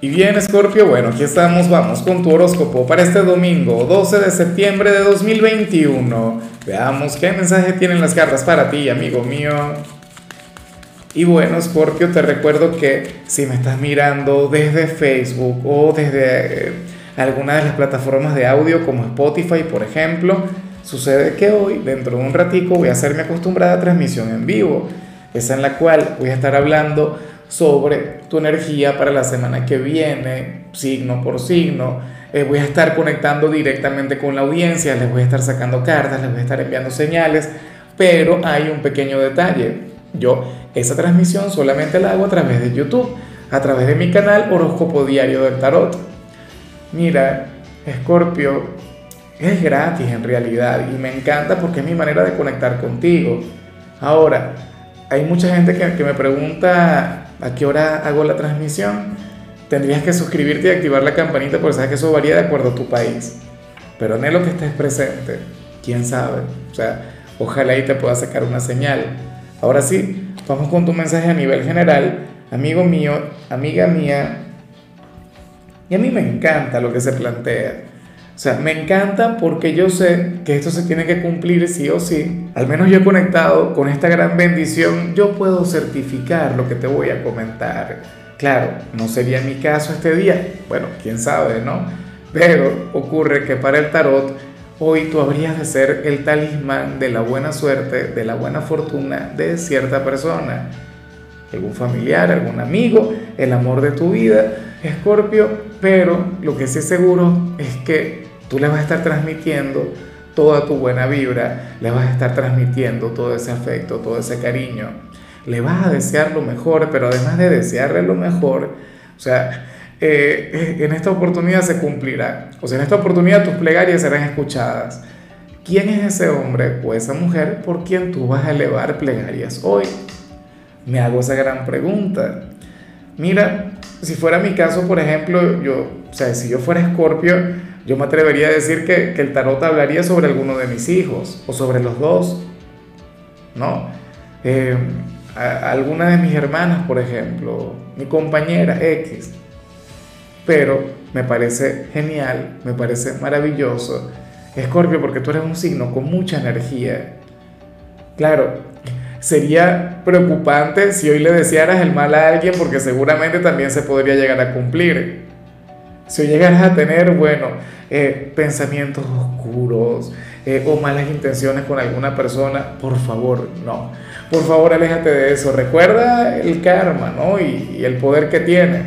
Y bien, Scorpio, bueno, aquí estamos, vamos con tu horóscopo para este domingo, 12 de septiembre de 2021. Veamos qué mensaje tienen las cartas para ti, amigo mío. Y bueno, Scorpio, te recuerdo que si me estás mirando desde Facebook o desde eh, alguna de las plataformas de audio como Spotify, por ejemplo, sucede que hoy, dentro de un ratico, voy a hacer mi acostumbrada transmisión en vivo, esa en la cual voy a estar hablando sobre tu energía para la semana que viene, signo por signo. Eh, voy a estar conectando directamente con la audiencia, les voy a estar sacando cartas, les voy a estar enviando señales, pero hay un pequeño detalle. Yo esa transmisión solamente la hago a través de YouTube, a través de mi canal Horóscopo Diario del Tarot. Mira, Escorpio, es gratis en realidad y me encanta porque es mi manera de conectar contigo. Ahora, hay mucha gente que me pregunta ¿A qué hora hago la transmisión? Tendrías que suscribirte y activar la campanita porque sabes que eso varía de acuerdo a tu país. Pero anhelo que estés presente. ¿Quién sabe? O sea, ojalá ahí te pueda sacar una señal. Ahora sí, vamos con tu mensaje a nivel general. Amigo mío, amiga mía. Y a mí me encanta lo que se plantea. O sea, me encanta porque yo sé que esto se tiene que cumplir sí o sí. Al menos yo he conectado con esta gran bendición, yo puedo certificar lo que te voy a comentar. Claro, no sería mi caso este día. Bueno, quién sabe, ¿no? Pero ocurre que para el tarot, hoy tú habrías de ser el talismán de la buena suerte, de la buena fortuna de cierta persona. Algún familiar, algún amigo, el amor de tu vida, Escorpio, pero lo que sí seguro es que Tú le vas a estar transmitiendo toda tu buena vibra, le vas a estar transmitiendo todo ese afecto, todo ese cariño. Le vas a desear lo mejor, pero además de desearle lo mejor, o sea, eh, en esta oportunidad se cumplirá. O sea, en esta oportunidad tus plegarias serán escuchadas. ¿Quién es ese hombre o esa mujer por quien tú vas a elevar plegarias hoy? Me hago esa gran pregunta. Mira, si fuera mi caso, por ejemplo, yo, o sea, si yo fuera escorpio, yo me atrevería a decir que, el tarot hablaría sobre alguno de mis hijos o sobre los dos, ¿no? Eh, alguna de mis hermanas, por ejemplo, mi compañera X. Pero me parece genial, me parece maravilloso, Escorpio, porque tú eres un signo con mucha energía. Claro, sería preocupante si hoy le desearas el mal a alguien porque seguramente también se podría llegar a cumplir. Si llegaras a tener, bueno, eh, pensamientos oscuros eh, o malas intenciones con alguna persona, por favor, no. Por favor, aléjate de eso. Recuerda el karma, ¿no? Y, y el poder que tiene.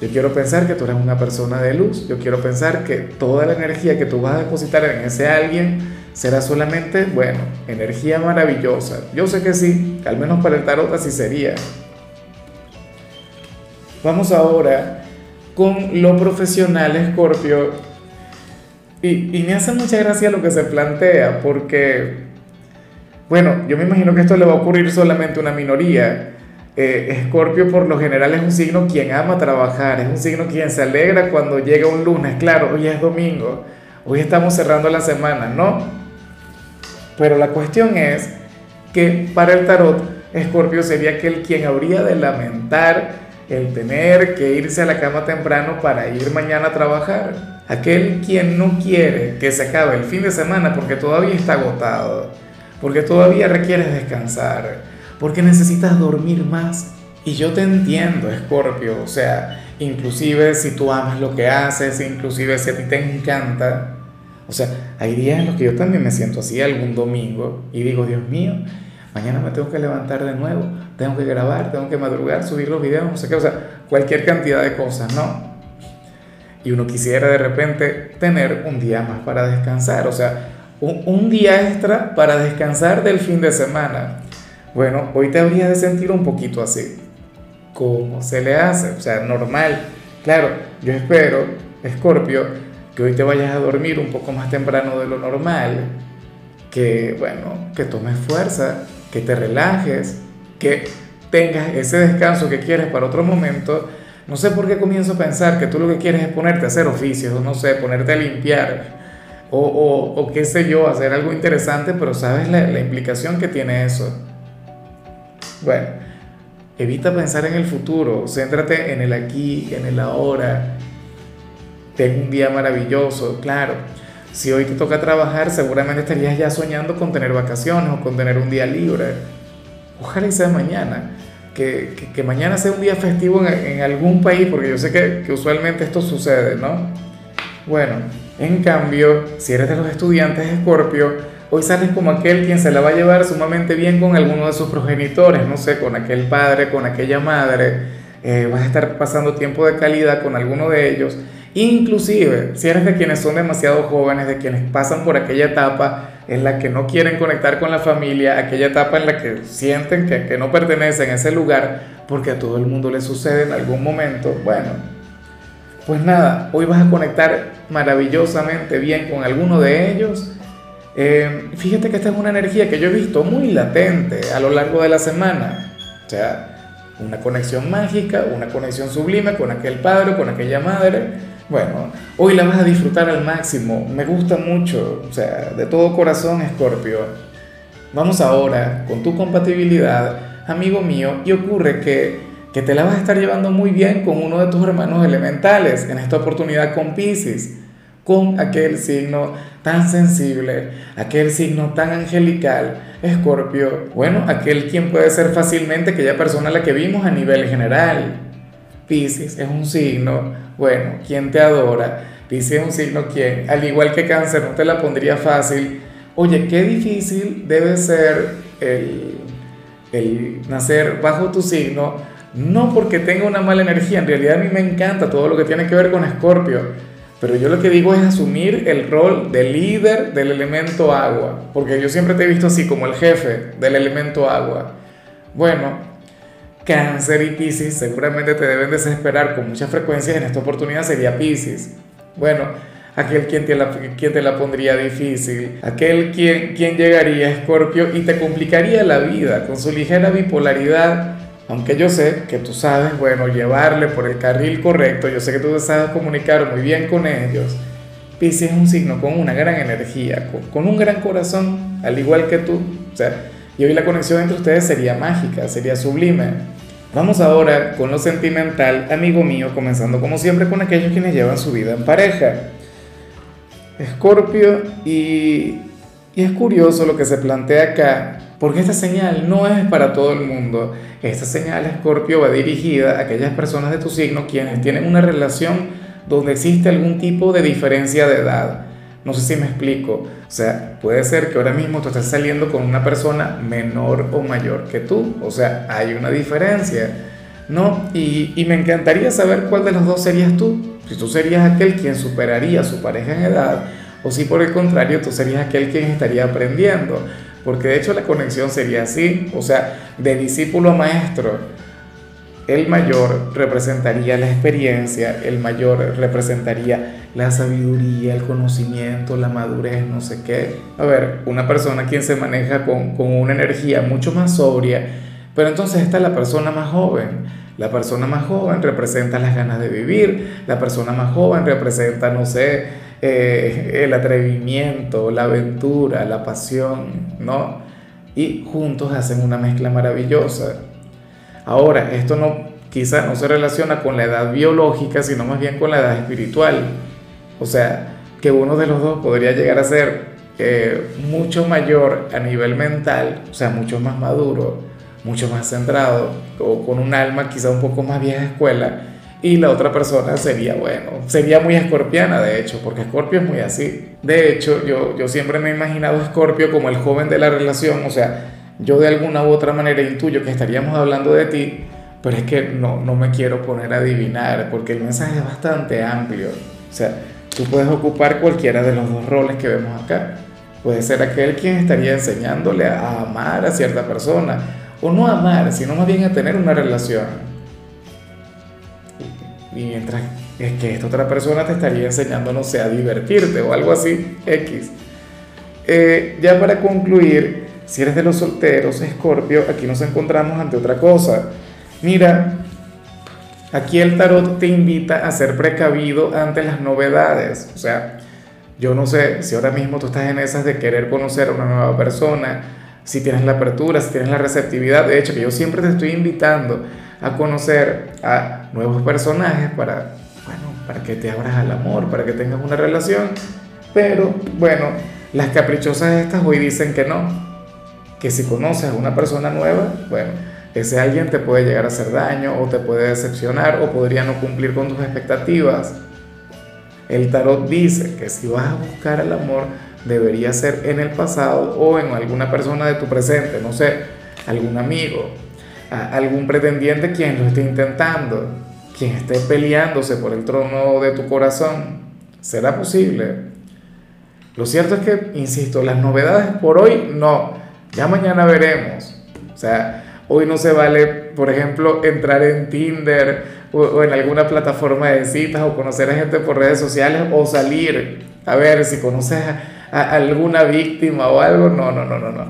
Yo quiero pensar que tú eres una persona de luz. Yo quiero pensar que toda la energía que tú vas a depositar en ese alguien será solamente, bueno, energía maravillosa. Yo sé que sí, al menos para el tarot así sería. Vamos ahora con lo profesional, Scorpio. Y, me hace mucha gracia lo que se plantea, porque, bueno, yo me imagino que esto le va a ocurrir solamente a una minoría. Eh, Scorpio por lo general es un signo quien ama trabajar, es un signo quien se alegra cuando llega un lunes, claro, hoy es domingo, hoy estamos cerrando la semana, ¿no? Pero la cuestión es que para el tarot, Scorpio sería aquel quien habría de lamentar el tener que irse a la cama temprano para ir mañana a trabajar. Aquel quien no quiere que se acabe el fin de semana porque todavía está agotado, porque todavía requieres descansar, porque necesitas dormir más. Y yo te entiendo, Escorpio, o sea, inclusive si tú amas lo que haces, inclusive si a ti te encanta. O sea, hay días en los que yo también me siento así algún domingo y digo, Dios mío, mañana me tengo que levantar de nuevo, tengo que grabar, tengo que madrugar, subir los videos, no sé qué, o sea, cualquier cantidad de cosas, ¿no? Y uno quisiera de repente tener un día más para descansar, o sea, un, día extra para descansar del fin de semana. Bueno, hoy te habría de sentir un poquito así. ¿Cómo se le hace? O sea, normal. Claro, yo espero, Escorpio, que hoy te vayas a dormir un poco más temprano de lo normal, que, bueno, que tomes fuerza, que te relajes, que tengas ese descanso que quieres para otro momento. No sé por qué comienzo a pensar que tú lo que quieres es ponerte a hacer oficios, no sé, ponerte a limpiar, o, o, qué sé yo, hacer algo interesante, pero sabes la, la implicación que tiene eso. Bueno, Evita pensar en el futuro, céntrate en el aquí, en el ahora. Ten un día maravilloso, claro. Si hoy te toca trabajar, seguramente estarías ya soñando con tener vacaciones o con tener un día libre. Ojalá sea mañana. Que, que, mañana sea un día festivo en, en, algún país, porque yo sé que, que usualmente esto sucede, ¿no? Bueno, en cambio, si eres de los estudiantes de Escorpio, hoy sales como aquel quien se la va a llevar sumamente bien con alguno de sus progenitores, no sé, con aquel padre, con aquella madre, eh, vas a estar pasando tiempo de calidad con alguno de ellos, inclusive si eres de quienes son demasiado jóvenes, de quienes pasan por aquella etapa en la que no quieren conectar con la familia, aquella etapa en la que sienten que, no pertenecen a ese lugar, porque a todo el mundo le sucede en algún momento, bueno, pues nada, hoy vas a conectar maravillosamente bien con alguno de ellos eh, fíjate que esta es una energía que yo he visto muy latente a lo largo de la semana. O sea, una conexión mágica, una conexión sublime con aquel padre, con aquella madre. Bueno, hoy la vas a disfrutar al máximo. Me gusta mucho, o sea, de todo corazón, Escorpio. Vamos ahora con tu compatibilidad, amigo mío, y ocurre que, que te la vas a estar llevando muy bien con uno de tus hermanos elementales, en esta oportunidad con Pisces con aquel signo tan sensible, aquel signo tan angelical, Escorpio, bueno, aquel quien puede ser fácilmente aquella persona a la que vimos a nivel general. Pisces es un signo, bueno, quien te adora. Es un signo quien, al igual que cáncer, no te la pondría fácil. Oye, qué difícil debe ser el, el nacer bajo tu signo, no porque tenga una mala energía, en realidad a mí me encanta todo lo que tiene que ver con Escorpio pero yo lo que digo es asumir el rol de líder del elemento agua, porque yo siempre te he visto así como el jefe del elemento agua. Bueno, cáncer y Pisces seguramente te deben desesperar con mucha frecuencia, en esta oportunidad sería Pisces. Bueno, aquel quien te la, quien te la pondría difícil, aquel quien, quien llegaría a Escorpio y te complicaría la vida con su ligera bipolaridad aunque yo sé que tú sabes, bueno, llevarle por el carril correcto, yo sé que tú sabes comunicar muy bien con ellos. Pisces es un signo con una gran energía, con, un gran corazón, al igual que tú. O sea, y hoy la conexión entre ustedes sería mágica, sería sublime. Vamos ahora con lo sentimental, amigo mío, comenzando como siempre con aquellos quienes llevan su vida en pareja. Escorpio y, es curioso lo que se plantea acá, porque esta señal no es para todo el mundo. Esta señal, Escorpio, va dirigida a aquellas personas de tu signo quienes tienen una relación donde existe algún tipo de diferencia de edad. No sé si me explico. O sea, puede ser que ahora mismo tú estés saliendo con una persona menor o mayor que tú. O sea, hay una diferencia. ¿No? Y, y me encantaría saber cuál de los dos serías tú. Si tú serías aquel quien superaría a su pareja en edad o si por el contrario tú serías aquel quien estaría aprendiendo porque de hecho la conexión sería así, o sea, de discípulo a maestro. El mayor representaría la experiencia, el mayor representaría la sabiduría, el conocimiento, la madurez, no sé qué. A ver, una persona quien se maneja con, con una energía mucho más sobria, pero entonces está la persona más joven. La persona más joven representa las ganas de vivir, la persona más joven representa, no sé, eh, el atrevimiento, la aventura, la pasión, ¿no? Y juntos hacen una mezcla maravillosa. Ahora, esto no, quizá no se relaciona con la edad biológica, sino más bien con la edad espiritual. O sea, que uno de los dos podría llegar a ser eh, mucho mayor a nivel mental, o sea, mucho más maduro, mucho más centrado, o con un alma quizá un poco más vieja escuela, y la otra persona sería, bueno, sería muy escorpiana de hecho, porque Escorpio es muy así. De hecho, yo, yo siempre me he imaginado a Escorpio como el joven de la relación, o sea, yo de alguna u otra manera intuyo que estaríamos hablando de ti, pero es que no, no me quiero poner a adivinar, porque el mensaje es bastante amplio. O sea, tú puedes ocupar cualquiera de los dos roles que vemos acá. Puede ser aquel quien estaría enseñándole a amar a cierta persona, o no amar, sino más bien a tener una relación y mientras es que esta otra persona te estaría enseñando, no sé, a divertirte o algo así, X. Eh, ya para concluir, si eres de los solteros, Escorpio, aquí nos encontramos ante otra cosa. Mira, aquí el tarot te invita a ser precavido ante las novedades. O sea, yo no sé si ahora mismo tú estás en esas de querer conocer a una nueva persona, si tienes la apertura, si tienes la receptividad. De hecho, que yo siempre te estoy invitando a conocer a nuevos personajes para, bueno, para que te abras al amor, para que tengas una relación. Pero, bueno, las caprichosas estas hoy dicen que no, que si conoces a una persona nueva, bueno, ese alguien te puede llegar a hacer daño o te puede decepcionar o podría no cumplir con tus expectativas. El tarot dice que si vas a buscar el amor, debería ser en el pasado o en alguna persona de tu presente, no sé, algún amigo, algún pretendiente quien lo esté intentando, quien esté peleándose por el trono de tu corazón. ¿Será posible? Lo cierto es que, insisto, las novedades por hoy no, ya mañana veremos. O sea, hoy no se vale, por ejemplo, entrar en Tinder o, en alguna plataforma de citas o conocer a gente por redes sociales o salir a ver si conoces a, alguna víctima o algo. No, no, no, no, no.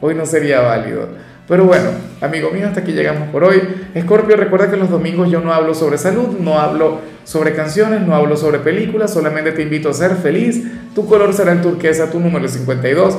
Hoy no sería válido. Pero bueno, amigo mío, hasta aquí llegamos por hoy. Escorpio, recuerda que los domingos yo no hablo sobre salud, no hablo sobre canciones, no hablo sobre películas, solamente te invito a ser feliz. Tu color será el turquesa, tu número es 52.